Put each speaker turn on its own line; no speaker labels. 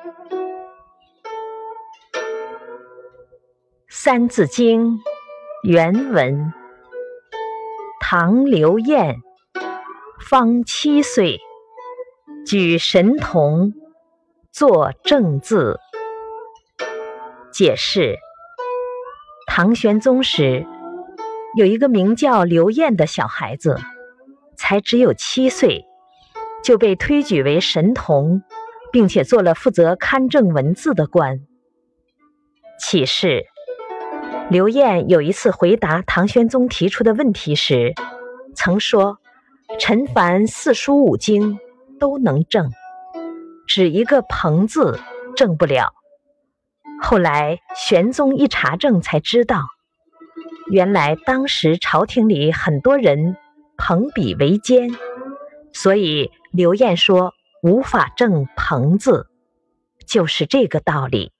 《三字经》原文：唐刘晏，方七岁，举神童，作正字。解释：唐玄宗时，有一个名叫刘晏的小孩子，才只有七岁，就被推举为神童，并且做了负责勘正文字的官。启示。刘晏有一次回答唐玄宗提出的问题时，曾说：“陈凡四书五经都能正，只一个‘朋’字正不了。”后来玄宗一查证，才知道，原来当时朝廷里很多人朋比为奸，所以刘晏说无法正“棚子，就是这个道理。